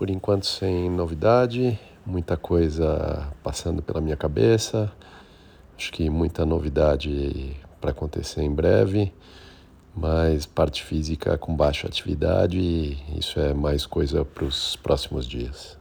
Por enquanto, sem novidade, muita coisa passando pela minha cabeça. Acho que muita novidade para acontecer em breve, mas parte física com baixa atividade, isso é mais coisa para os próximos dias.